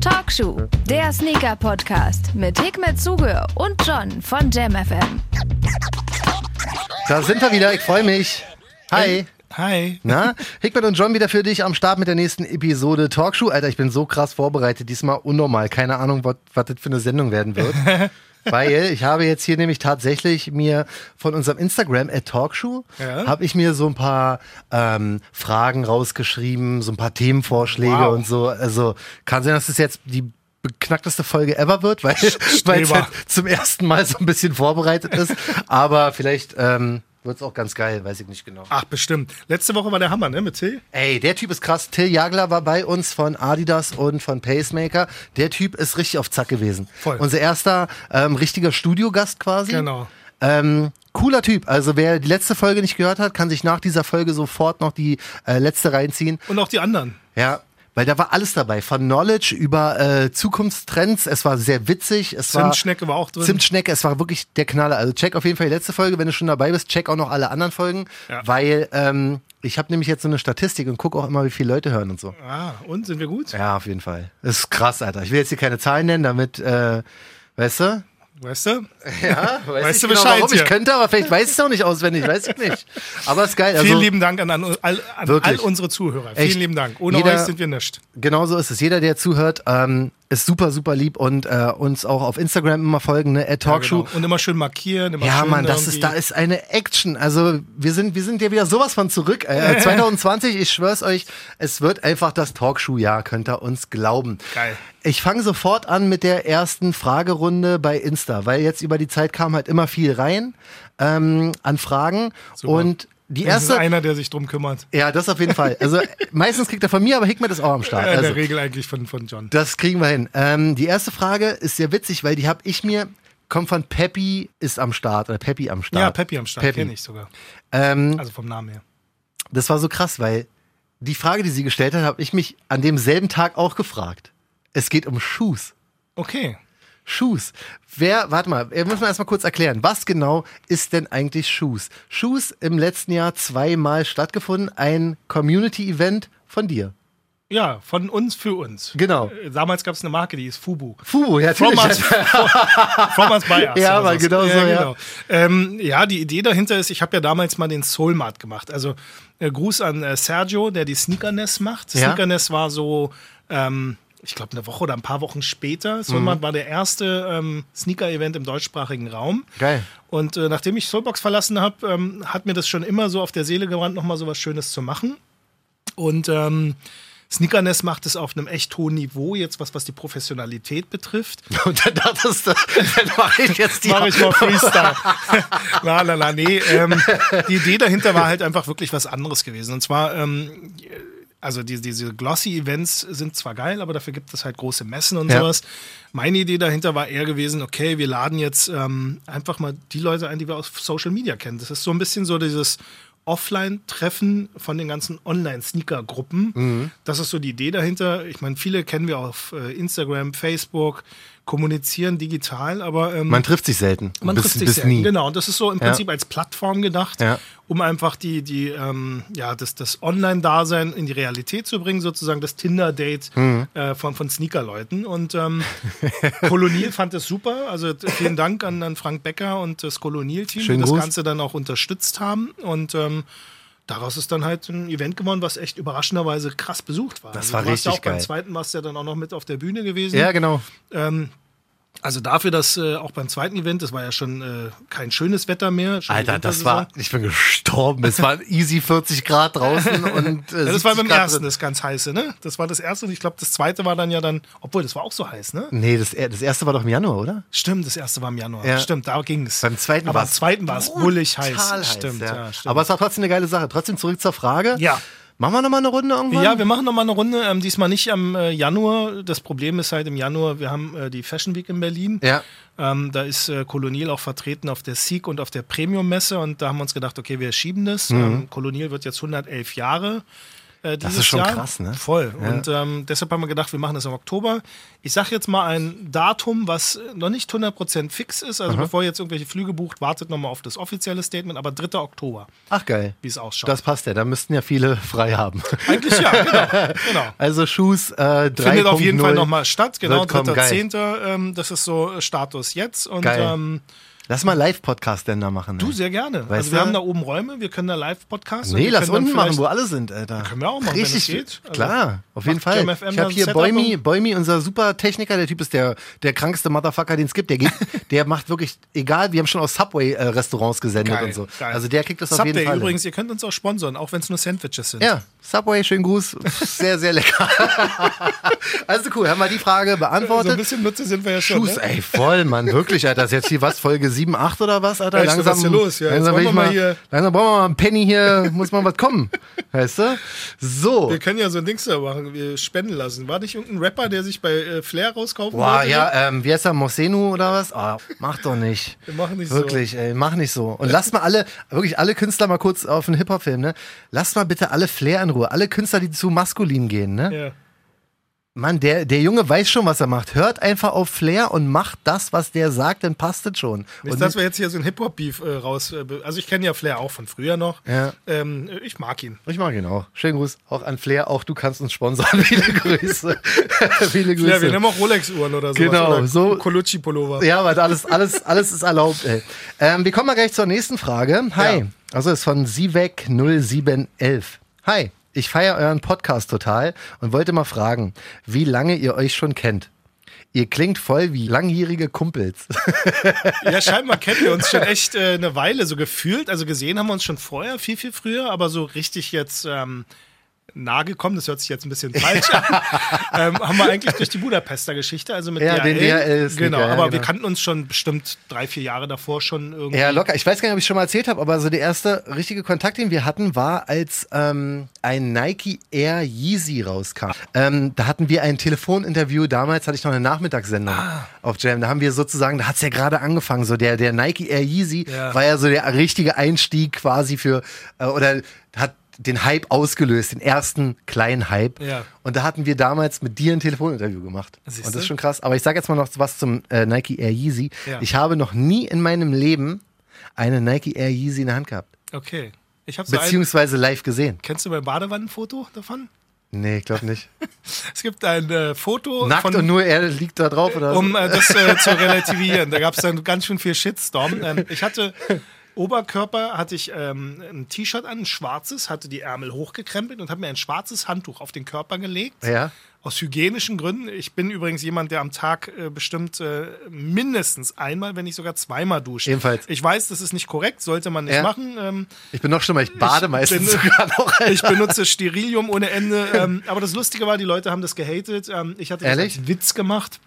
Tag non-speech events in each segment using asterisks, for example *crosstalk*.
Talkshow, der Sneaker-Podcast mit Hikmet Zuge und John von JamFM. Da sind wir wieder, ich freue mich. Hi. Hi. Na, Hickman und John wieder für dich am Start mit der nächsten Episode Talkshow. Alter, ich bin so krass vorbereitet, diesmal unnormal. Keine Ahnung, was das für eine Sendung werden wird. *laughs* Weil ich habe jetzt hier nämlich tatsächlich mir von unserem Instagram at Talkshow Ja. habe ich mir so ein paar ähm, Fragen rausgeschrieben, so ein paar Themenvorschläge Wow. und so. Also kann sein, dass es jetzt die beknackteste Folge ever wird, weil es halt zum ersten Mal so ein bisschen vorbereitet ist. Aber vielleicht ähm, wird es auch ganz geil, weiß ich nicht genau. Ach, bestimmt. Letzte Woche war der Hammer, ne, mit Till? Ey, der Typ ist krass. Till Jagler war bei uns von Adidas und von Pacemaker. Der Typ ist richtig auf Zack gewesen. Voll. Unser erster ähm, richtiger Studiogast quasi. Genau. Ähm, cooler Typ. Also wer die letzte Folge nicht gehört hat, kann sich nach dieser Folge sofort noch die äh, letzte reinziehen. Und auch die anderen. Ja. Weil da war alles dabei, von Knowledge über äh, Zukunftstrends. Es war sehr witzig. Es war Zimtschnecke war auch drin. Zimtschnecke, es war wirklich der Knaller. Also check auf jeden Fall die letzte Folge, wenn du schon dabei bist, check auch noch alle anderen Folgen, Ja. weil ähm, ich habe nämlich jetzt so eine Statistik und gucke auch immer, wie viele Leute hören und so. Ah, und sind wir gut? Ja, auf jeden Fall. Das ist krass, Alter. Ich will jetzt hier keine Zahlen nennen, damit, äh, weißt du? Weißt du? *laughs* Ja, weiß Weißt ich du genau, Bescheid warum. Ich hier? könnte, aber vielleicht weiß ich es auch nicht auswendig, weiß ich nicht. Aber ist geil. Also, Vielen lieben Dank an, an, all, an all unsere Zuhörer. Echt. Vielen lieben Dank. Ohne Jeder- euch sind wir nicht. Genau so ist es. Jeder, der zuhört, ähm, ist super, super lieb und äh, uns auch auf Instagram immer folgen, ne? At Talkshow. Genau. Und immer schön markieren. Immer Ja, schön Mann, das irgendwie- ist, da ist eine Action. Also wir sind, wir sind ja wieder sowas von zurück. Äh, *laughs* 2020, ich schwör's euch, es wird einfach das Talkshow-Jahr, könnt ihr uns glauben. Geil. Ich fange sofort an mit der ersten Fragerunde bei Insta, weil jetzt über die Zeit kam halt immer viel rein ähm, an Fragen. Super. Und die Das ist erste. einer, der sich drum kümmert. Ja, das auf jeden Fall. Also *laughs* meistens kriegt er von mir, aber Hickmet ist auch am Start. Äh, in Also, der Regel eigentlich von, von John. das kriegen wir hin. Ähm, die erste Frage ist sehr witzig, weil die habe ich mir, kommt von Peppy ist am Start oder Peppy am Start. Ja, Peppi am Start, kenne ich sogar. Ähm, Also vom Namen her. das war so krass, weil die Frage, die sie gestellt hat, habe ich mich an demselben Tag auch gefragt. Es geht um Shoes. Okay. Shoes. Wer, warte mal, wir müssen erstmal kurz erklären, was genau ist denn eigentlich Shoes? Shoes im letzten Jahr zweimal stattgefunden, ein Community-Event von dir. Ja, von uns für uns. Genau. Äh, Damals gab es eine Marke, die ist Fubu. Fubu, ja, From natürlich. us, *laughs* from us by us. Ja, sowas. genau so, ja. Genau. Ähm, ja, die Idee dahinter ist, ich habe ja damals mal den Soulmart gemacht. Also äh, Gruß an äh, Sergio, der die Sneakerness macht. Ja. Sneakerness war so, ähm, ich glaube, eine Woche oder ein paar Wochen später. Soulmart Mhm. war der erste ähm, Sneaker-Event im deutschsprachigen Raum. Geil. Und äh, nachdem ich Soulbox verlassen habe, ähm, hat mir das schon immer so auf der Seele gebrannt, nochmal so was Schönes zu machen. Und ähm, Sneakerness macht es auf einem echt hohen Niveau, jetzt was, was die Professionalität betrifft. *laughs* Und dann dachtest du, dann mache ich jetzt die. Mache ich mal Freestyle. na, na, na, nee. Ähm, die Idee dahinter war halt einfach wirklich was anderes gewesen. Und zwar, ähm, also die, diese Glossy-Events sind zwar geil, aber dafür gibt es halt große Messen und Ja. sowas. Meine Idee dahinter war eher gewesen, okay, wir laden jetzt ähm, einfach mal die Leute ein, die wir aus Social Media kennen. Das ist so ein bisschen so dieses Offline-Treffen von den ganzen Online-Sneaker-Gruppen. Mhm. Das ist so die Idee dahinter. Ich meine, viele kennen wir auf äh, Instagram, Facebook, kommunizieren digital, aber ähm, Man trifft sich selten. man bis, trifft sich selten. nie. Genau, und das ist so im Prinzip als Plattform gedacht, Ja. um einfach die, die, ähm, ja, das, das Online-Dasein in die Realität zu bringen, sozusagen das Tinder-Date Mhm. äh, von, von Sneaker-Leuten. Und ähm, *laughs* Kolonial fand es super. Also vielen Dank an, an Frank Becker und das Kolonial-Team, die das. Ganze dann auch unterstützt haben. Und ähm, Daraus ist dann halt ein Event geworden, was echt überraschenderweise krass besucht war. Das also war du warst ja richtig auch beim geil. zweiten warst du ja dann auch noch mit auf der Bühne gewesen. Ja, genau. Ähm, also dafür, dass äh, auch beim zweiten Event, das war ja schon äh, kein schönes Wetter mehr. Alter, das war, ich bin gestorben. Es waren easy 40 Grad draußen *laughs* und äh, Ja, das war 70 beim Grad ersten drin. das ganz heiße, ne? Das war das erste und ich glaube, das zweite war dann ja dann, obwohl das war auch so heiß, ne? Nee, das, das erste war doch im Januar, oder? Stimmt, das erste war im Januar. Ja. Stimmt, da ging es. Beim zweiten Aber war beim zweiten war es bullig heiß. Total Stimmt, ja. ja. stimmt. Aber es war trotzdem eine geile Sache. Trotzdem zurück zur Frage. Ja. Machen wir nochmal eine Runde irgendwann? Ja, wir machen nochmal eine Runde. Ähm, diesmal nicht am äh, Januar. Das Problem ist halt im Januar, wir haben äh, die Fashion Week in Berlin. Ja. Ähm, da ist äh, Kolonial auch vertreten auf der Seek und auf der Premium-Messe und da haben wir uns gedacht, okay, wir schieben das. Mhm. Ähm, Kolonial wird jetzt 111 Jahre. Äh, Das ist schon Jahr. krass, ne? Voll. Ja. Und ähm, deshalb haben wir gedacht, wir machen das im Oktober. Ich sage jetzt mal ein Datum, was noch nicht 100% fix ist. Also bevor ihr jetzt irgendwelche Flüge bucht, wartet nochmal auf das offizielle Statement. Aber 3. Oktober, Ach geil. wie es ausschaut. Das passt ja, da müssten ja viele frei haben. Eigentlich ja, *laughs* genau. genau. Also Shoes äh, 3.0 Findet auf jeden Fall nochmal statt, genau, wird kommen, geil. 3.10. Ähm, das ist so Status jetzt. Und Geil. ähm, Lass mal Live-Podcast denn da machen. du ey. sehr gerne. Weißt also wir du? haben da oben Räume, wir können da live-Podcasten. Nee, lass unten machen, wo alle sind, Alter. Können wir auch machen, Richtig, geht. Also klar, auf jeden Fall. Ich habe hier Boimi, Boimi, unser super Techniker, der Typ ist der, der krankste Motherfucker, den es gibt. Der, geht, *laughs* der macht wirklich, egal, wir haben schon aus Subway-Restaurants gesendet Geil, und so. geil. Also der kriegt das auf jeden Subway Fall. übrigens, ihr könnt uns auch sponsern, auch wenn es nur Sandwiches sind. Ja, Subway, schönen Gruß. Sehr, sehr lecker. *laughs* also cool, haben wir die Frage So ein beantwortet. bisschen Nutze sind wir ja schon. Schuss, ne? ey, voll, Mann, wirklich, Alter. Das ist jetzt hier was, Folge 7, 8 oder was, Alter? Echt, was ist hier los? Ja, langsam, will wir mal hier- langsam brauchen wir mal einen Penny hier, *laughs* muss mal was kommen. Weißt du? So. Wir können ja so ein Dings da machen, wir spenden lassen. War nicht irgendein Rapper, der sich bei äh, Flair rauskaufen Boah, wollte? ja, ähm, wie heißt er, Mosenu oder was? Oh, mach doch nicht. *laughs* Wir machen nicht Wirklich, ey, mach nicht so. Und lasst mal alle, wirklich alle Künstler mal kurz auf einen Hip-Hop-Film, ne? Lasst mal bitte alle Flair in Ruhe. Alle Künstler, die zu maskulin gehen, ne? so. Ja. Mann, der, der Junge weiß schon, was er macht. Hört einfach auf Flair und macht das, was der sagt, dann passt es schon. Nicht, und dass wir jetzt hier so ein Hip-Hop-Beef äh, raus. Äh, also ich kenne ja Flair auch von früher noch. Ja. Ähm, ich mag ihn. ich mag ihn auch. Schönen Gruß auch an Flair. Auch du kannst uns sponsern. *laughs* Viele Grüße. *laughs* Viele Grüße. Ja, wir nehmen auch Rolex-Uhren oder so. Genau, oder so- Colucci-Pullover. Ja, aber alles, alles, alles ist erlaubt, ey. Ähm, wir kommen mal gleich zur nächsten Frage. Hi. Ja. Also ist von Sivek0711. Hi. Ich feiere euren Podcast total und wollte mal fragen, wie lange ihr euch schon kennt. Ihr klingt voll wie langjährige Kumpels. *laughs* Ja, scheinbar kennen wir uns schon echt äh, eine Weile so gefühlt. Also gesehen haben wir uns schon vorher, viel, viel früher, aber so richtig jetzt ähm, nahe gekommen, das hört sich jetzt ein bisschen falsch an, *laughs* ähm, haben wir eigentlich durch die Budapester Geschichte, also mit Ja, DHL. den DHL-Sneaker, Genau, ja, aber wir genau. kannten uns schon bestimmt drei, vier Jahre davor schon irgendwie. Ja, locker. Ich weiß gar nicht, ob ich schon mal erzählt habe, aber so der erste richtige Kontakt, den wir hatten, war, als ähm, ein Nike Air Yeezy rauskam. Ähm, da hatten wir ein Telefoninterview. Damals hatte ich noch eine Nachmittagssendung Ah. auf Jam. Da haben wir sozusagen, da hat es ja gerade angefangen. So der, der Nike Air Yeezy Ja. war ja so der richtige Einstieg quasi für, äh, oder hat den Hype ausgelöst, den ersten kleinen Hype. Ja. Und da hatten wir damals mit dir ein Telefoninterview gemacht. Siehste? Und das ist schon krass. Aber ich sage jetzt mal noch was zum äh, Nike Air Yeezy. Ja. Ich habe noch nie in meinem Leben eine Nike Air Yeezy in der Hand gehabt. Okay. Ich habe so Beziehungsweise live gesehen. Kennst du mein Badewannenfoto davon? Nee, ich glaube nicht. *laughs* Es gibt ein äh, Foto Nackt von und nur er liegt da drauf oder um äh, das äh, zu relativieren. Da gab es dann ganz schön viel Shitstorm. Ähm, ich hatte Oberkörper, hatte ich ähm, ein T-Shirt an, ein schwarzes, hatte die Ärmel hochgekrempelt und habe mir ein schwarzes Handtuch auf den Körper gelegt. Ja. Aus hygienischen Gründen. Ich bin übrigens jemand, der am Tag äh, bestimmt äh, mindestens einmal, wenn nicht sogar zweimal duscht. Ebenfalls. Ich weiß, das ist nicht korrekt, sollte man nicht Ja. machen. Ähm, Ich bin noch schlimmer, ich bade Ich meistens bin- sogar noch. Alter. *laughs* ich benutze Sterilium ohne Ende. Ähm, aber das Lustige war, die Leute haben das gehatet. Ähm, ich hatte Ehrlich? als Witz gemacht.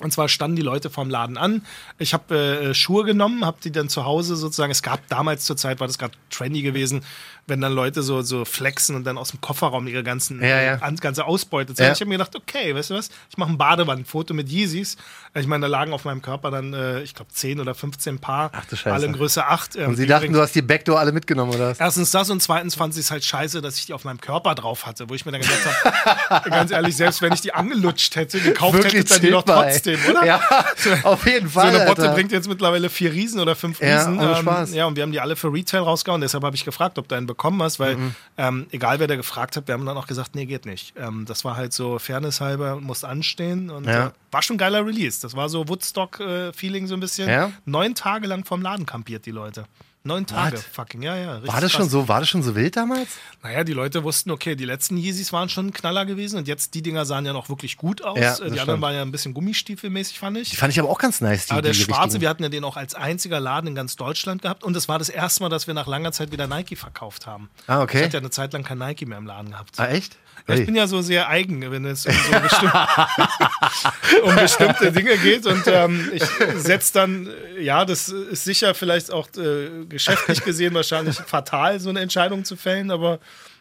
Und zwar standen die Leute vorm Laden an. Ich habe äh, Schuhe genommen, habe die dann zu Hause sozusagen. Es gab damals zur Zeit, war das gerade trendy gewesen, wenn dann Leute so, so flexen und dann aus dem Kofferraum ihre ganzen, Ja, ja. ganze Ausbeute zeigen. Ja. Ich habe mir gedacht, okay, weißt du was? Ich mache ein Badewannenfoto mit Yeezys. Ich meine, da lagen auf meinem Körper dann, äh, ich glaube, 10 oder 15 Paar. Ach du Scheiße. Alle in Größe 8. Ähm, Und sie dachten, du hast die Backdoor alle mitgenommen, oder was? Erstens das und zweitens fand sie es halt scheiße, dass ich die auf meinem Körper drauf hatte, wo ich mir dann gedacht habe, *laughs* ganz ehrlich, selbst wenn ich die angelutscht hätte, gekauft hätte, dann die doch ey. trotzdem, oder? Ja, *laughs* auf jeden So Fall. eine Botte Alter. bringt jetzt mittlerweile vier Riesen oder fünf Ja, Riesen. ohne ähm, Spaß. Ja, und wir haben die alle für Retail rausgehauen. Deshalb habe ich gefragt, ob du einen bekommen hast, weil Mhm. ähm, egal wer da gefragt hat, wir haben dann auch gesagt, nee, geht nicht. Ähm, das war halt so Fairness halber, muss anstehen und Ja. äh, war schon ein geiler Release. Das war so Woodstock-Feeling so ein bisschen. Ja? Neun Tage lang vom Laden kampiert die Leute. Neun Tage, What? fucking, ja, ja. War das schon krass. so, war das schon so wild damals? Naja, die Leute wussten, okay, die letzten Yeezys waren schon ein Knaller gewesen und jetzt die Dinger sahen ja noch wirklich gut aus. Ja, Äh, die anderen stimmt. waren ja ein bisschen gummistiefelmäßig, fand ich. Die fand ich aber auch ganz nice. Die, Aber der schwarze, richtigen. wir hatten ja den auch als einziger Laden in ganz Deutschland gehabt und es war das erste Mal, dass wir nach langer Zeit wieder Nike verkauft haben. Ah, okay. Ich hatte ja eine Zeit lang kein Nike mehr im Laden gehabt. Ah, echt? Ich Ey. bin ja so sehr eigen, wenn es um, so bestimm *laughs* um bestimmte Dinge geht. Und ähm, ich setze dann, äh, ja, das ist sicher vielleicht auch äh, geschäftlich gesehen wahrscheinlich fatal, so eine Entscheidung zu fällen, aber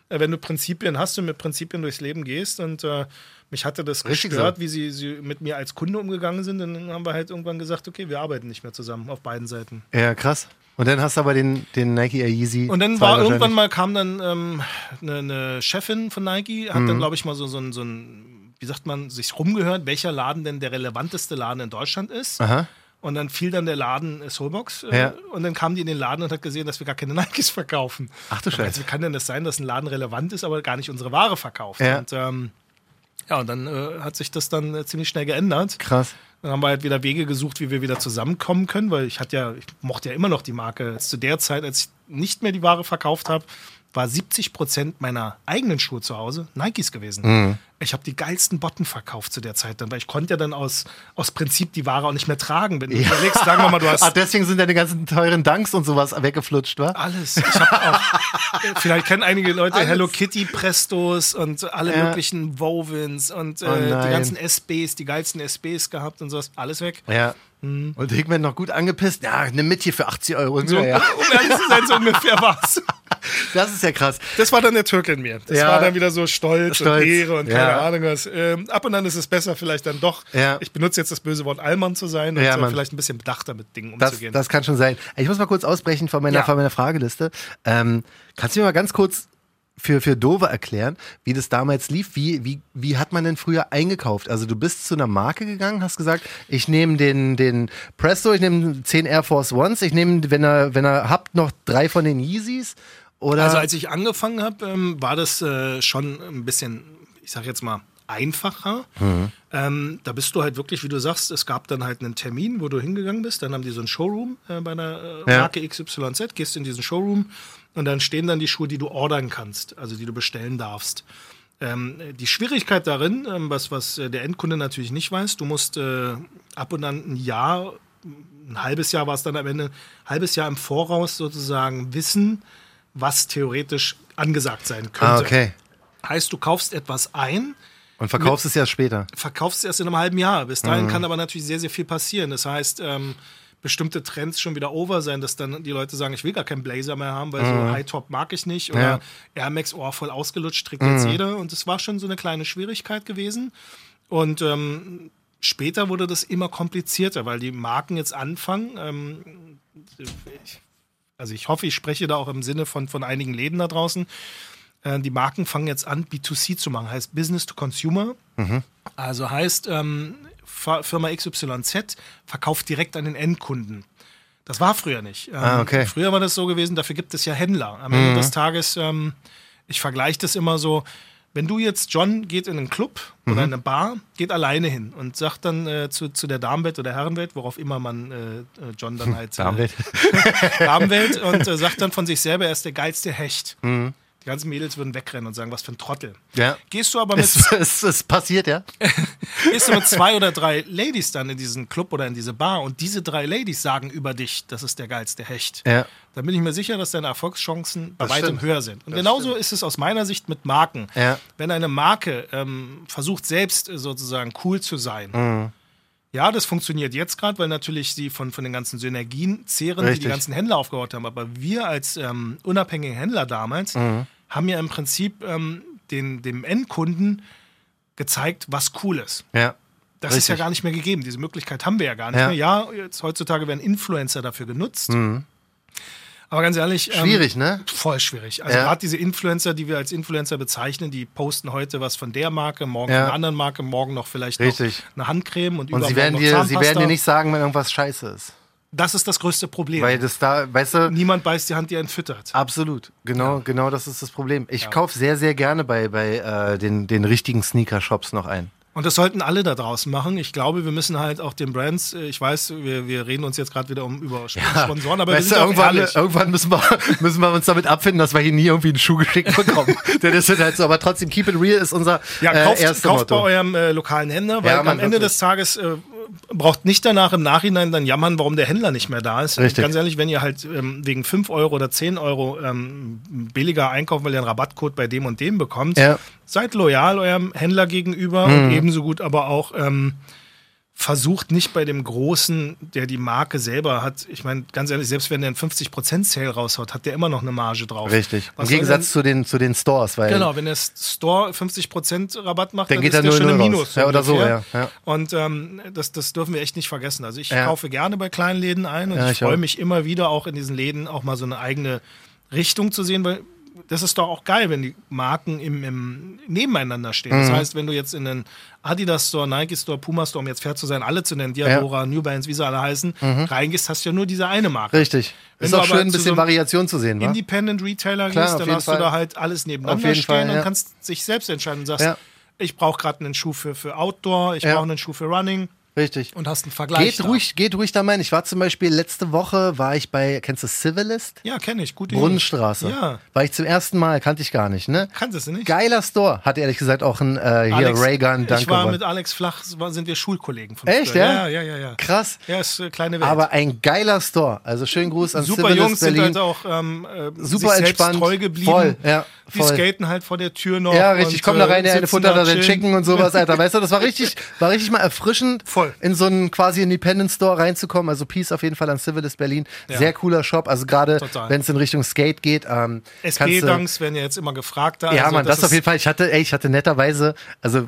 äh, wenn du Prinzipien hast und mit Prinzipien durchs Leben gehst. Und äh, mich hatte das Richtig gestört, so. wie sie, sie mit mir als Kunde umgegangen sind. Und dann haben wir halt irgendwann gesagt, okay, wir arbeiten nicht mehr zusammen auf beiden Seiten. Ja, krass. Und dann hast du aber den, den Nike Air Yeezy. Und dann 2 war irgendwann mal, kam dann ähm, eine, eine Chefin von Nike, hat Mhm. dann, glaube ich, mal so, so, ein, so ein, wie sagt man, sich rumgehört, welcher Laden denn der relevanteste Laden in Deutschland ist. Aha. Und dann fiel dann der Laden äh, Soulbox. Äh, Ja. Und dann kam die in den Laden und hat gesehen, dass wir gar keine *laughs* Nikes verkaufen. Ach du Scheiße. Wie kann denn das sein, dass ein Laden relevant ist, aber gar nicht unsere Ware verkauft? Ja. Und ähm, ja, und dann äh, hat sich das dann äh, ziemlich schnell geändert. Krass. Dann haben wir halt wieder Wege gesucht, wie wir wieder zusammenkommen können, weil ich hatte ja, ich mochte ja immer noch die Marke. Zu der Zeit, als ich nicht mehr die Ware verkauft habe, war 70 Prozent meiner eigenen Schuhe zu Hause Nikes gewesen. Mhm. Ich habe die geilsten Botten verkauft zu der Zeit dann, weil ich konnte ja dann aus, aus Prinzip die Ware auch nicht mehr tragen. Wenn du überlegst, sagen wir mal, du hast *laughs* Ah, deswegen sind deine ganzen teuren Dunks und sowas weggeflutscht, wa? alles. Ich habe auch, *laughs* äh, vielleicht kennen einige Leute Alles. Hello Kitty Prestos und alle Ja. möglichen Wovens und äh, Oh die ganzen SBs, die geilsten SBs gehabt und sowas. Alles weg. Ja. Und Hickman noch gut angepisst. Ja, nimm mit hier für 80 Euro. So, Ja, ja. Um ehrlich zu sein, so ungefähr war's. *laughs* *laughs* Das ist ja krass. Das war dann der Türke in mir. Das Ja. war dann wieder so Stolz, Stolz. und Ehre und keine Ja. Ahnung was. Ähm, ab und an ist es besser, vielleicht dann doch. Ja. Ich benutze jetzt das böse Wort Allmann zu sein und Mann. vielleicht ein bisschen bedachter mit Dingen Das, umzugehen. das kann schon sein. Ich muss mal kurz ausbrechen von meiner, von meiner Frageliste. Ähm, kannst du mir mal ganz kurz für, für Dove erklären, wie das damals lief? Wie, wie, wie hat man denn früher eingekauft? Also du bist zu einer Marke gegangen, hast gesagt, ich nehme den, den Presto, ich nehme 10 Air Force Ones, ich nehme, wenn ihr, wenn ihr habt, noch drei von den Yeezys. Oder Also als ich angefangen habe, ähm, war das äh, schon ein bisschen, ich sag jetzt mal, einfacher. Mhm. Ähm, da bist du halt wirklich, wie du sagst, es gab dann halt einen Termin, wo du hingegangen bist. Dann haben die so einen Showroom äh, bei einer äh, Ja. Marke XYZ, gehst in diesen Showroom und dann stehen dann die Schuhe, die du ordern kannst, also die du bestellen darfst. Ähm, die Schwierigkeit darin, ähm, was, was äh, der Endkunde natürlich nicht weiß, du musst äh, ab und an ein Jahr, ein halbes Jahr war es dann am Ende, ein halbes Jahr im Voraus sozusagen wissen, was theoretisch angesagt sein könnte. Ah, okay. Heißt, du kaufst etwas ein, Und verkaufst es ja später. verkaufst es erst in einem halben Jahr. Bis Mhm. dahin kann aber natürlich sehr, sehr viel passieren. Das heißt, ähm, bestimmte Trends schon wieder over sein, dass dann die Leute sagen, ich will gar keinen Blazer mehr haben, weil so High-Top mag ich nicht. Oder Mhm. Ja. Air Max, oh, voll ausgelutscht, trägt jetzt jeder. Und es war schon so eine kleine Schwierigkeit gewesen. Und ähm, später wurde das immer komplizierter, weil die Marken jetzt anfangen. Ähm, ich, also ich hoffe, ich spreche da auch im Sinne von, von einigen Läden da draußen. Äh, die Marken fangen jetzt an, B2C zu machen, heißt Business to Consumer. Also heißt, ähm, Firma XYZ verkauft direkt an den Endkunden. Das war früher nicht. Ähm, Ah, okay. Früher war das so gewesen, dafür gibt es ja Händler. Am Mhm. Ende des Tages, ähm, ich vergleiche das immer so, wenn du jetzt, John geht in einen Club Mhm. oder in eine Bar, geht alleine hin und sagt dann äh, zu, zu der Damenwelt oder Herrenwelt, worauf immer man äh, äh, John dann halt äh, Damenwelt. *laughs* Damenwelt und äh, sagt dann von sich selber, er ist der geilste Hecht. Mhm. Die ganzen Mädels würden wegrennen und sagen, was für ein Trottel. Ja. Gehst du aber mit, Es, es, es passiert, ja? *laughs* gehst du mit zwei oder drei Ladies dann in diesen Club oder in diese Bar und diese drei Ladies sagen über dich, das ist der geilste Hecht. Ja. Dann bin ich mir sicher, dass deine Erfolgschancen bei Das weitem stimmt. höher sind. Und Das genauso stimmt. ist es aus meiner Sicht mit Marken. Ja. Wenn eine Marke ähm, versucht, selbst äh, sozusagen cool zu sein, Mhm. Ja, das funktioniert jetzt gerade, weil natürlich sie von, von den ganzen Synergien zehren, die Richtig. die ganzen Händler aufgebaut haben. Aber wir als ähm, unabhängige Händler damals Mhm. haben ja im Prinzip ähm, den, dem Endkunden gezeigt, was cool ist. Ja. Das ist ja Richtig. gar nicht mehr gegeben. Diese Möglichkeit haben wir ja gar nicht Ja. mehr. Ja, jetzt heutzutage werden Influencer dafür genutzt. Aber ganz ehrlich. ähm. Schwierig, ne? Voll schwierig. Also Ja. gerade diese Influencer, die wir als Influencer bezeichnen, die posten heute was von der Marke, morgen Ja. von einer anderen Marke, morgen noch vielleicht Richtig. noch eine Handcreme und, Und sie werden, noch dir, sie Zahnpasta. werden dir nicht sagen, wenn irgendwas scheiße ist. Das ist das größte Problem. Weil das da, weißt du, Niemand beißt die Hand, die einen füttert. absolut. Genau, genau das ist das Problem. Ich kaufe sehr, sehr gerne bei, bei äh, den, den richtigen Sneaker-Shops noch ein. Und das sollten alle da draußen machen. Ich glaube, wir müssen halt auch den Brands, äh, ich weiß, wir, wir reden uns jetzt gerade wieder um über Sponsoren, aber wir weißt du, irgendwann, irgendwann müssen, wir, *laughs* müssen wir uns damit abfinden, dass wir hier nie irgendwie einen Schuh geschickt bekommen. Denn das ist halt so, aber trotzdem, keep it real ist unser Ja, äh, kauft, erstes kauft bei eurem äh, lokalen Händler, weil Ja, am Ende des Tages äh, braucht nicht danach im Nachhinein dann jammern, warum der Händler nicht mehr da ist. Richtig. Ganz ehrlich, wenn ihr halt ähm, wegen 5 Euro oder 10 Euro ähm, billiger einkauft, weil ihr einen Rabattcode bei dem und dem bekommt, Ja. Mhm. seid loyal eurem Händler gegenüber und ebenso gut aber auch ähm, versucht nicht bei dem Großen, der die Marke selber hat, ich meine, ganz ehrlich, selbst wenn der einen 50% Sale raushaut, hat der immer noch eine Marge drauf. Richtig. Was Im Gegensatz zu den, zu den Stores, weil Genau, wenn der Store 50% Rabatt macht, Dann dann, geht ist er der schon 0,0 im. Minus. Ja, oder so, ja, ja. Und ähm, das, das dürfen wir echt nicht vergessen. Also ich Ja. kaufe gerne bei kleinen Läden ein und Ja, ich, ich freue mich immer wieder auch in diesen Läden auch mal so eine eigene Richtung zu sehen, weil das ist doch auch geil, wenn die Marken im, im nebeneinander stehen. Mhm. Das heißt, wenn du jetzt in den Adidas Store, Nike Store, Puma Store, um jetzt fair zu sein, alle zu nennen, Diadora, New Balance, wie sie alle heißen, reingehst, hast du ja nur diese eine Marke. Mhm. richtig. Wenn ist du auch schön, ein bisschen so Variation zu sehen? Independent Retailer Klar, gehst, dann hast du Fall. da halt alles nebeneinander stehen Fall, und ja. kannst sich selbst entscheiden und sagst, Ja. ich brauche gerade einen Schuh für, für Outdoor, ich Ja. brauche einen Schuh für Running Richtig. und hast einen Vergleich. Geht da. ruhig, geht ruhig da rein. Ich war zum Beispiel letzte Woche, war ich bei, kennst du Civilist? Ja, kenne ich. Gute Brunnenstraße. Ja. War ich zum ersten Mal, kannte ich gar nicht, ne? Kannst du nicht? Geiler Store. Hat ehrlich gesagt auch ein äh, hier Alex, Raygun Ich Danke war gewonnen. mit Alex Flach, war- sind wir Schulkollegen von Echt, ja? Ja, ja, ja. ja. Krass. Ja, ist äh, kleine Welt. Aber ein geiler Store. Also schönen Gruß an Super Civilist Jungs sind Berlin. halt auch ähm, äh, Super sich entspannt. treu geblieben. Voll, ja, Die voll. skaten halt vor der Tür noch. Ja, richtig. und, Komm da äh, rein, der eine sitzen Futter da den Chicken und sowas, Alter. Weißt du, das war richtig, *laughs* war richtig mal erfrischend, Voll. in so einen quasi Independent Store reinzukommen. Also Peace auf jeden Fall an Civilist Berlin. Ja. Sehr cooler Shop. Also gerade, wenn es in Richtung Skate geht. Ähm, SG-Dunks werden ja jetzt immer gefragt. Da. Ja, Also Mann, das, ist- auf jeden Fall. Ich hatte, ey, ich hatte netterweise, also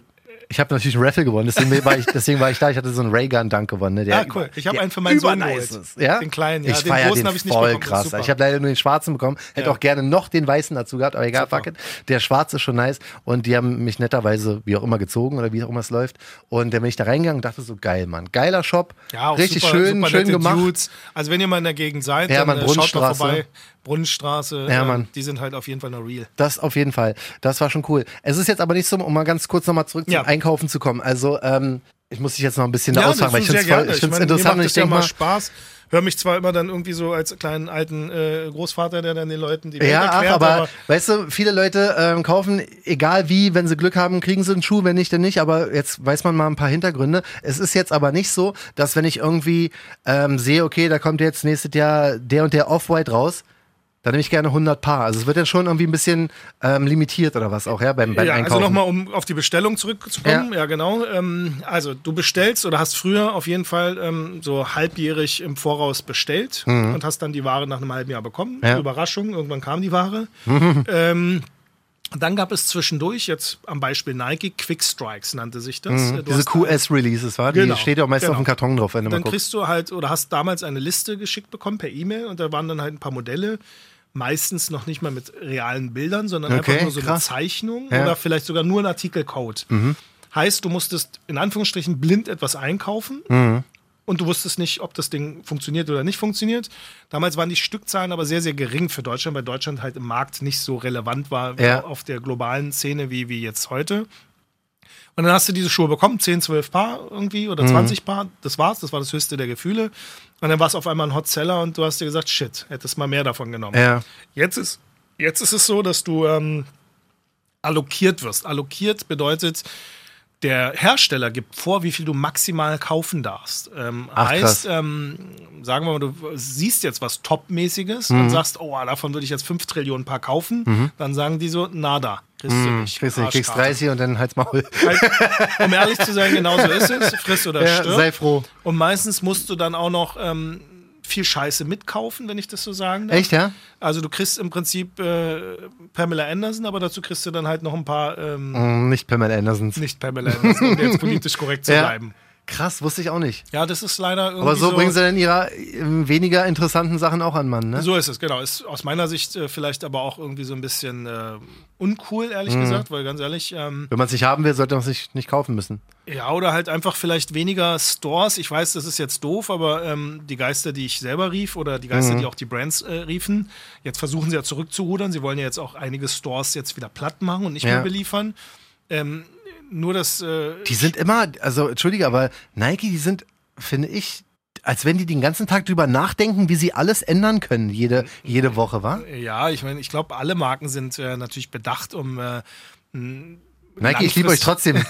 ich habe natürlich einen Raffle gewonnen, deswegen war ich, deswegen war ich da. Ich hatte so einen Raygun-Dunk gewonnen. Ne, der Ah, cool. Ich habe einen für meinen Sohn ist, Ja? Den kleinen, ja. Ich Den großen habe ich nicht voll bekommen. krass. Ich habe leider nur den schwarzen bekommen. Hätte Ja. auch gerne noch den weißen dazu gehabt, aber egal, fuck it. Der schwarze ist schon nice. Und die haben mich netterweise, wie auch immer, gezogen oder wie auch immer es läuft. Und dann bin ich da reingegangen und dachte so, geil, Mann. Geiler Shop. Ja, auch Richtig super, schön, super schön gemacht. Dudes. Also wenn ihr mal in der Gegend seid, Ja, dann äh, schaut mal vorbei. Brunnenstraße, Ja, ähm, Mann. die sind halt auf jeden Fall noch real. Das auf jeden Fall. Das war schon cool. Es ist jetzt aber nicht so, um mal ganz kurz nochmal zurück zum Ja. Einkaufen zu kommen. Also, ähm, ich muss dich jetzt noch ein bisschen da Ja, ausfragen, weil ich finde es interessant und ich ja denke mal mal, Spaß. Hör mich zwar immer dann irgendwie so als kleinen alten äh, Großvater, der dann den Leuten die Welt Ja, ach, erklärt, aber, weißt du, viele Leute ähm, kaufen, egal wie, wenn sie Glück haben, kriegen sie einen Schuh, wenn nicht, dann nicht. Aber jetzt weiß man mal ein paar Hintergründe. Es ist jetzt aber nicht so, dass wenn ich irgendwie ähm, sehe, okay, da kommt jetzt nächstes Jahr der und der Off-White raus, dann nehme ich gerne 100 Paar. Also es wird ja schon irgendwie ein bisschen ähm, limitiert oder was auch, ja, beim, beim ja, also Einkaufen. nochmal, um auf die Bestellung zurückzukommen. Ja, genau. Ähm, also du bestellst oder hast früher auf jeden Fall ähm, so halbjährig im Voraus bestellt und hast dann die Ware nach einem halben Jahr bekommen. Mhm. Ja. Überraschung, irgendwann kam die Ware. ähm, dann gab es zwischendurch, jetzt am Beispiel Nike, Quick Strikes nannte sich das. Äh, Mhm. Diese hast QS-Releases, war? Genau, Die steht ja auch meistens genau. auf dem Karton drauf, wenn du mal dann guckst. kriegst du halt oder hast damals eine Liste geschickt bekommen per E-Mail und da waren dann halt ein paar Modelle. Meistens noch nicht mal mit realen Bildern, sondern Okay, einfach nur so krass. eine Zeichnung Ja. Mhm. oder vielleicht sogar nur ein Artikelcode. Heißt, du musstest in Anführungsstrichen blind etwas einkaufen Mhm. Und du wusstest nicht, ob das Ding funktioniert oder nicht funktioniert. Damals waren die Stückzahlen aber sehr, sehr gering für Deutschland, weil Deutschland halt im Markt nicht so relevant war Ja. auf der globalen Szene wie, wie jetzt heute. Und dann hast du diese Schuhe bekommen, 10, 12 Paar irgendwie Mhm. oder 20 Paar. Das war's, das war das höchste der Gefühle. Und dann war es auf einmal ein Hotseller und du hast dir gesagt, shit, hättest mal mehr davon genommen. Ja. Jetzt, ist, jetzt ist es so, dass du ähm, allokiert wirst. Allokiert bedeutet, der Hersteller gibt vor, wie viel du maximal kaufen darfst. Ähm, Ach, heißt, ähm, sagen wir mal, du siehst jetzt was Top-mäßiges Mhm. und sagst, oh, davon würde ich jetzt 5 Trillionen Paar kaufen. Dann sagen die so, nada, kriegst du nicht. Kriegst du kriegst Arschkarte. 30 und dann halt's Maul. Halt, um ehrlich zu sein, *laughs* genau so ist es. Friss oder Ja, stirb. sei froh. Und meistens musst du dann auch noch ähm, viel Scheiße mitkaufen, wenn ich das so sagen darf. Echt, ja? Also du kriegst im Prinzip äh, Pamela Anderson, aber dazu kriegst du dann halt noch ein paar ähm, Mm, Nicht Pamela Andersons. nicht Pamela Anderson, um jetzt politisch korrekt zu *laughs* Ja. bleiben. Krass, wusste ich auch nicht. Ja, das ist leider irgendwie Aber so, so bringen sie dann ihre äh, weniger interessanten Sachen auch an Mann, ne? So ist es, genau. Ist aus meiner Sicht äh, vielleicht aber auch irgendwie so ein bisschen äh, uncool, ehrlich Mhm. gesagt, weil ganz ehrlich, ähm, Wenn man es nicht haben will, sollte man es sich nicht kaufen müssen. Ja, oder halt einfach vielleicht weniger Stores. Ich weiß, das ist jetzt doof, aber ähm, die Geister, die ich selber rief oder die Mhm. Geister, die auch die Brands äh, riefen, jetzt versuchen sie ja zurückzurudern. Sie wollen ja jetzt auch einige Stores jetzt wieder platt machen und nicht Ja. mehr beliefern. Ähm, nur das. Äh, Die sind immer, also entschuldige, aber Nike, die sind, finde ich, als wenn die den ganzen Tag drüber nachdenken, wie sie alles ändern können, jede, jede Woche, wa? ja, ich meine, ich glaube, alle Marken sind äh, natürlich bedacht, um. Äh, Nike, ich liebe euch trotzdem. *laughs*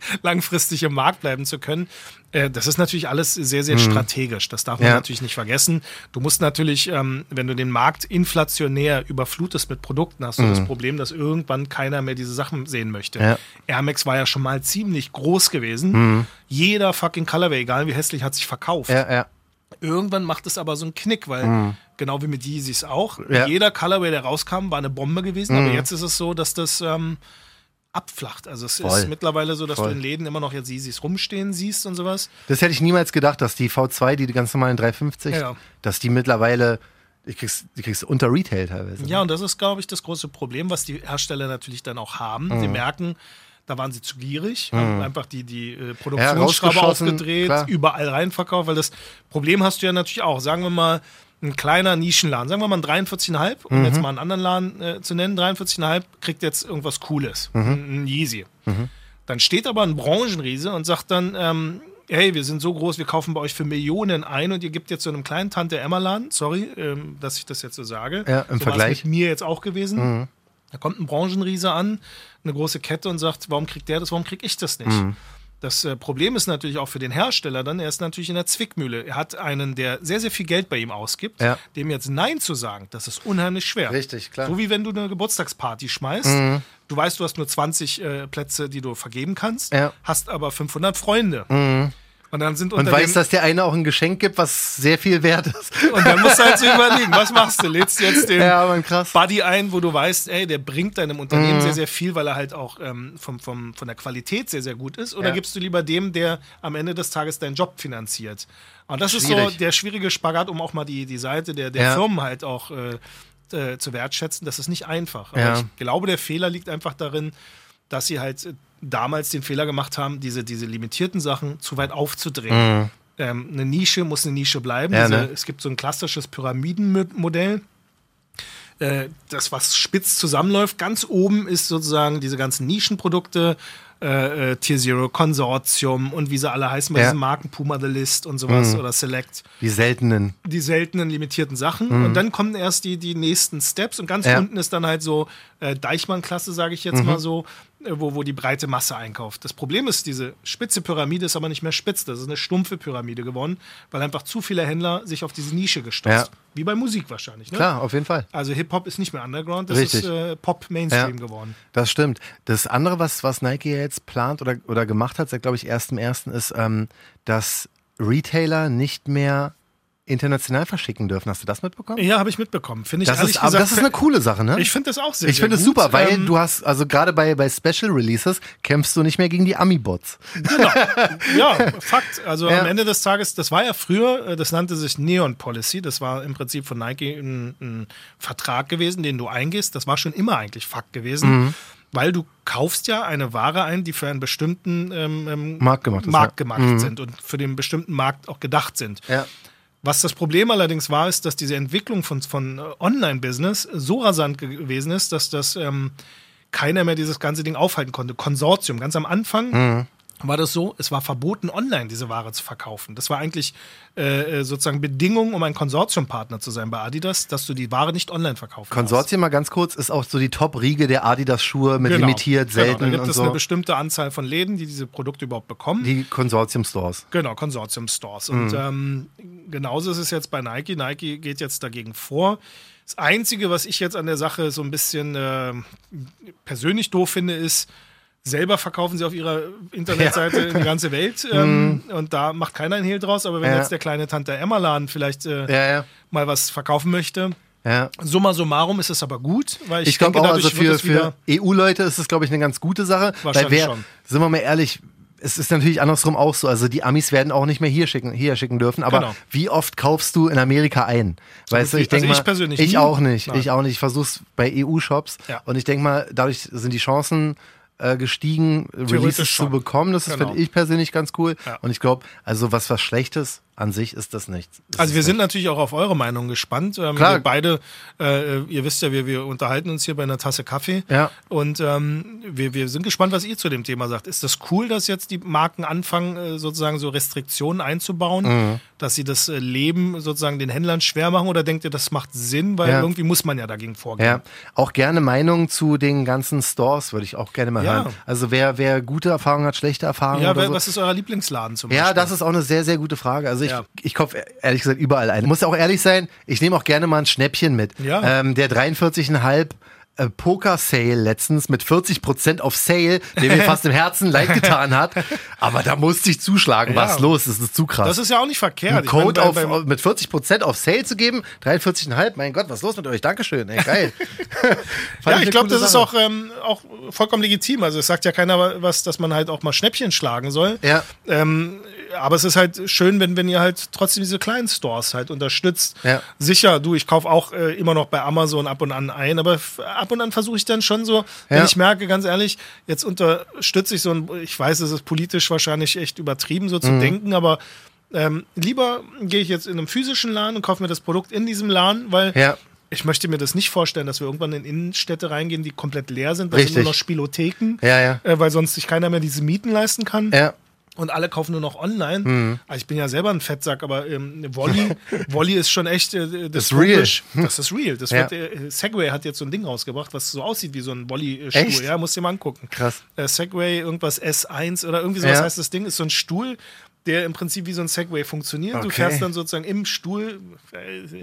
*laughs* langfristig im Markt bleiben zu können. Äh, das ist natürlich alles sehr, sehr strategisch. Das darf man Ja. natürlich nicht vergessen. Du musst natürlich, ähm, wenn du den Markt inflationär überflutest mit Produkten, hast du das Problem, dass irgendwann keiner mehr diese Sachen sehen möchte. Ja. Air Max war ja schon mal ziemlich groß gewesen. Jeder fucking Colorway, egal wie hässlich, hat sich verkauft. Ja, ja. Irgendwann macht es aber so einen Knick, weil genau wie mit Yeezys auch, Ja. jeder Colorway, der rauskam, war eine Bombe gewesen. Aber jetzt ist es so, dass das ähm, abflacht. Also es Voll. ist mittlerweile so, dass Voll. du in Läden immer noch jetzt Yeezys rumstehen siehst und sowas. Das hätte ich niemals gedacht, dass die V2, die ganz normalen 350, Ja. dass die mittlerweile, die kriegst, die kriegst du unter Retail teilweise. Ja, und das ist, glaube ich, das große Problem, was die Hersteller natürlich dann auch haben. Mhm. Sie merken, da waren sie zu gierig, haben einfach die, die äh, Produktionsschraube rausgeschossen, aufgedreht, klar. überall reinverkauft, weil das Problem hast du ja natürlich auch. Sagen wir mal, ein kleiner Nischenladen, sagen wir mal ein 43,5, um Mhm. jetzt mal einen anderen Laden äh, zu nennen, 43,5, kriegt jetzt irgendwas Cooles, Mhm. ein, Yeezy. Dann steht aber ein Branchenriese und sagt dann, ähm, hey, wir sind so groß, wir kaufen bei euch für Millionen ein und ihr gebt jetzt so einem kleinen Tante-Emma-Laden, sorry, ähm, dass ich das jetzt so sage. Ja, im so Vergleich. mit mir jetzt auch gewesen. Da kommt ein Branchenriese an, eine große Kette und sagt, warum kriegt der das, warum krieg ich das nicht? Mhm. Das äh, Problem ist natürlich auch für den Hersteller dann, er ist natürlich in der Zwickmühle. Er hat einen, der sehr, sehr viel Geld bei ihm ausgibt, Ja. dem jetzt Nein zu sagen, das ist unheimlich schwer. Richtig, klar. So wie wenn du eine Geburtstagsparty schmeißt. Mhm. Du weißt, du hast nur 20 äh, Plätze, die du vergeben kannst, Ja. Mhm. hast aber 500 Freunde. Und dann sind Und den, dass der eine auch ein Geschenk gibt, was sehr viel wert ist. und dann musst du halt so überlegen, was machst du? Lädst du jetzt den Ja. Buddy ein, wo du weißt, ey, der bringt deinem Unternehmen Mhm. sehr, sehr viel, weil er halt auch ähm, vom, vom, von der Qualität sehr, sehr gut ist? Oder Ja. gibst du lieber dem, der am Ende des Tages deinen Job finanziert? Und das ist so Schwierig. der schwierige Spagat, um auch mal die, die Seite der, der Ja. Firmen halt auch äh, äh, zu wertschätzen. Das ist nicht einfach. Aber ich glaube, der Fehler liegt einfach darin, dass sie halt äh, damals den Fehler gemacht haben, diese, diese limitierten Sachen zu weit aufzudrehen. Ähm, eine Nische muss eine Nische bleiben. Mhm. Ja, diese, ne? Es gibt so ein klassisches Pyramidenmodell äh, das, was spitz zusammenläuft. Ganz oben ist sozusagen diese ganzen Nischenprodukte, äh, äh, Tier Zero, Konsortium und wie sie alle heißen bei Ja. diesen Marken, Puma The List und sowas oder Select. Die seltenen. Die seltenen, limitierten Sachen. Und dann kommen erst die, die nächsten Steps und ganz Ja. unten ist dann halt so äh, Deichmann-Klasse, sage ich jetzt mal so, wo, wo die breite Masse einkauft. Das Problem ist, diese spitze Pyramide ist aber nicht mehr spitz. Das ist eine stumpfe Pyramide geworden, weil einfach zu viele Händler sich auf diese Nische gestürzt. Ja. Wie bei Musik wahrscheinlich. Ne? Klar, auf jeden Fall. Also Hip-Hop ist nicht mehr Underground, das Richtig. ist äh, Pop-Mainstream Ja. geworden. Das stimmt. Das andere, was, was Nike jetzt plant oder, oder gemacht hat, seit, glaube ich, 1.1. ist, ähm, dass Retailer nicht mehr international verschicken dürfen. Hast du das mitbekommen? Ja, habe ich mitbekommen. Finde ich Das ist, aber gesagt. das ist eine coole Sache, ne? ich finde das auch sehr Ich finde es super, weil Ähm, du hast, also gerade bei, bei Special Releases kämpfst du nicht mehr gegen die Ami-Bots. Genau. *laughs* Ja, Fakt. Also Ja. am Ende des Tages, das war ja früher, äh, das nannte sich Neon Policy. Das war im Prinzip von Nike ein, ein Vertrag gewesen, den du eingehst. Das war schon immer eigentlich Fakt gewesen. Mhm. Weil du kaufst ja eine Ware ein, die für einen bestimmten ähm, ähm, Markt gemacht ist, Markt ja. gemacht sind und für den bestimmten Markt auch gedacht sind. Ja. Was das Problem allerdings war, ist, dass diese Entwicklung von, von äh, Online-Business so rasant gewesen ist, dass das ähm, keiner mehr dieses ganze Ding aufhalten konnte. Konsortium, ganz am Anfang Mhm. War das so, es war verboten, online diese Ware zu verkaufen. Das war eigentlich äh, äh, sozusagen Bedingung, um ein Konsortiumpartner zu sein bei Adidas, dass du die Ware nicht online verkaufen Konsortium mal ganz kurz ist auch so die Top-Riege der Adidas-Schuhe mit Genau. limitiert, selten Genau, da gibt es eine so. bestimmte Anzahl von Läden, die diese Produkte überhaupt bekommen. Die Konsortium-Stores. Genau, Konsortium-Stores. Mhm. Und ähm, genauso ist es jetzt bei Nike. Nike geht jetzt dagegen vor. Das Einzige, was ich jetzt an der Sache so ein bisschen äh, persönlich doof finde, ist, selber verkaufen sie auf ihrer Internetseite in die ganze Welt. *laughs* Ähm, Und da macht keiner ein Hehl draus. Aber wenn. Ja. jetzt der kleine Tante Emma-Laden vielleicht äh, Ja, ja. mal was verkaufen möchte, ja. summa summarum ist es aber gut, weil ich, Ich, glaube denke, auch, also für, für EU-Leute ist es, glaube ich, eine ganz gute Sache. Wahrscheinlich wer, schon. sind wir mal ehrlich, es ist natürlich andersrum auch so. Also die Amis werden auch nicht mehr hier schicken, hier schicken dürfen. Aber Genau. wie oft kaufst du in Amerika ein? weißt du, gut ich wie- also denke ich mal, persönlich ich nie. auch nicht. Nein. Ich auch nicht. Ich versuch's bei EU-Shops. Ja. Und ich denke mal, dadurch sind die Chancen äh, gestiegen, Releases schon. zu bekommen. Das Genau. finde ich persönlich ganz cool. Ja. Und ich glaube, also was was Schlechtes an sich ist das nichts. Das Also wir sind nicht- natürlich auch auf eure Meinung gespannt. Ähm, Klar. Wir beide, äh, ihr wisst ja, wir, wir unterhalten uns hier bei einer Tasse Kaffee. Ja. Und ähm, wir, wir sind gespannt, was ihr zu dem Thema sagt. Ist das cool, dass jetzt die Marken anfangen, äh, sozusagen so Restriktionen einzubauen, Mhm. dass sie das äh, Leben sozusagen den Händlern schwer machen? Oder denkt ihr, das macht Sinn? Weil Ja. irgendwie muss man ja dagegen vorgehen. Ja, auch gerne Meinungen zu den ganzen Stores würde ich auch gerne mal Ja. hören. Also wer, wer gute Erfahrungen hat, schlechte Erfahrungen Ja, oder wer, so. was ist euer Lieblingsladen zum Ja, Beispiel? das ist auch eine sehr, sehr gute Frage. Also ich, Ja. ich kaufe ehrlich gesagt überall ein. Muss auch ehrlich sein, ich nehme auch gerne mal ein Schnäppchen mit. Ja. Ähm, der 43,5 äh, Poker-Sale letztens mit 40% auf Sale, der mir *laughs* fast im Herzen leid getan hat. Aber da musste ich zuschlagen. Ja. Was ist los? Das ist zu krass. Das ist ja auch nicht verkehrt. Ein Ich meine, Code bei- auf, beim- auf- mit 40% auf Sale zu geben, 43,5, mein Gott, was ist los mit euch? Dankeschön, ey, geil. *laughs* Ja, eine ich glaube, das ist Sache. auch, ähm, auch vollkommen legitim. Also es sagt ja keiner was, dass man halt auch mal Schnäppchen schlagen soll. Ja. Ähm, aber es ist halt schön, wenn, wenn ihr halt trotzdem diese kleinen Stores halt unterstützt. Ja. Sicher, du, ich kaufe auch äh, immer noch bei Amazon ab und an ein, aber ab und an versuche ich dann schon so, wenn Ja. ich merke, ganz ehrlich, jetzt unterstütze ich so ein, ich weiß, es ist politisch wahrscheinlich echt übertrieben, so zu Mhm. denken, aber ähm, lieber gehe ich jetzt in einem physischen Laden und kaufe mir das Produkt in diesem Laden, weil Ja. ich möchte mir das nicht vorstellen, dass wir irgendwann in Innenstädte reingehen, die komplett leer sind. Da sind Richtig. nur noch Spielotheken, Ja, ja. Äh, weil sonst sich keiner mehr diese Mieten leisten kann. Ja. Und alle kaufen nur noch online. Mhm. Also ich bin ja selber ein Fettsack, aber ähm, Wolli, *laughs* Wolli ist schon echt äh, Das ist real. Das ist real. Das Ja. wird, äh, Segway hat jetzt so ein Ding rausgebracht, was so aussieht wie so ein Wolli-Stuhl. Echt? Ja, musst dir mal angucken. Krass. Äh, Segway, irgendwas S1 oder irgendwie sowas Ja. heißt das Ding, ist so ein Stuhl, der im Prinzip wie so ein Segway funktioniert. Du Okay. fährst dann sozusagen im Stuhl.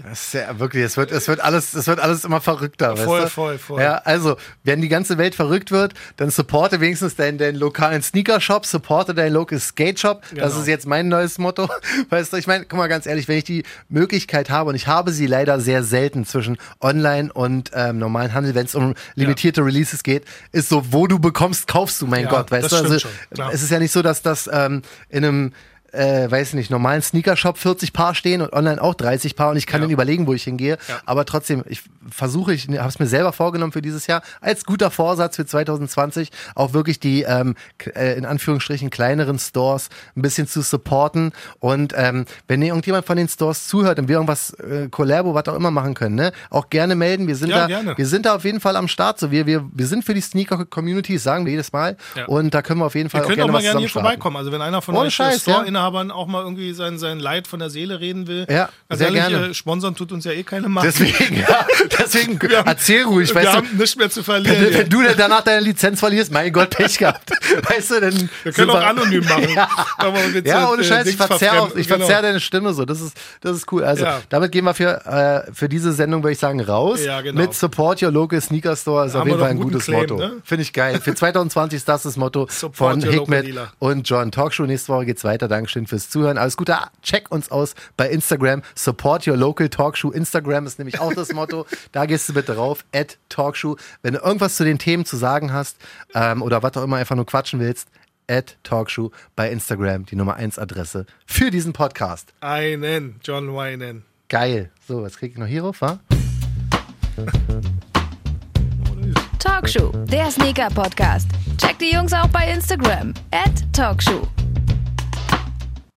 Das ist ja wirklich, es wird, es wird alles, es wird alles immer verrückter. Voll, weißt du? voll, voll. Ja, also, wenn die ganze Welt verrückt wird, dann supporte wenigstens deinen, deinen lokalen Sneaker-Shop, supporte deinen Local Skate-Shop. Das Genau. ist jetzt mein neues Motto. *laughs* Weißt du, ich meine, guck mal ganz ehrlich, wenn ich die Möglichkeit habe, und ich habe sie leider sehr selten zwischen Online und ähm, normalen Handel, wenn es um limitierte Releases geht, ist so, wo du bekommst, kaufst du, mein Ja, Gott, weißt das du? Also, schon, es ist ja nicht so, dass das ähm, in einem äh, weiß nicht, normalen Sneaker-Shop 40 Paar stehen und online auch 30 Paar und ich kann Ja. dann überlegen, wo ich hingehe. Ja. Aber trotzdem, ich versuche, ich habe es mir selber vorgenommen für dieses Jahr, als guter Vorsatz für 2020 auch wirklich die ähm, äh, in Anführungsstrichen kleineren Stores ein bisschen zu supporten. Und ähm, wenn irgendjemand von den Stores zuhört und wir irgendwas äh, Collabo, was auch immer machen können, ne, auch gerne melden. Wir sind Ja, da, gerne. wir sind da auf jeden Fall am Start. So, wir, wir, wir sind für die Sneaker-Community, sagen wir jedes Mal. Ja. Und da können wir auf jeden Fall Ihr auch gerne auch mal gerne hier vorbeikommen. Also wenn einer von Ohne euch Scheiß, Store-Inhabern auch mal irgendwie sein, sein Leid von der Seele reden will, Ja, ganz sehr ehrlich, gerne. Äh, sponsern tut uns ja eh keine Macht. Deswegen, ja, *laughs* deswegen haben- erzähl ruhig, wir weißt du. haben nichts mehr zu verlieren. Wenn, wenn du danach deine Lizenz verlierst, mein Gott, Pech gehabt. *laughs* Weißt du, dann. wir können auch anonym *laughs* machen. Ja, mit ja ohne äh, Scheiß, ich Dings verzerr, auch, verfremden. ich Genau. verzerr deine Stimme so. Das ist, das ist cool. Also, Ja. damit gehen wir für, äh, für diese Sendung, würde ich sagen, raus. Ja, genau. Mit Support Your Local Sneaker Store ist auf jeden Fall ein gutes Claim, Motto. ne? Finde ich geil. Für *laughs* 2020 ist das das Motto Support von Hikmet und John. Talkshow nächste Woche geht's weiter. Dankeschön fürs Zuhören. Alles Gute. Check uns aus bei Instagram. Support Your Local Talkshow. Instagram ist nämlich auch das Motto. Da gehst du bitte drauf. At Talkshow. Wenn du irgendwas zu den Themen zu sagen hast ähm, oder was auch immer einfach nur quatschen willst, at Talkshow bei Instagram. Die Nummer 1 Adresse für diesen Podcast. Einen, John Wynen. Geil. So, was krieg ich noch hier rauf, wa? Talkshow, der Sneaker-Podcast. Checkt die Jungs auch bei Instagram. At Talkshow.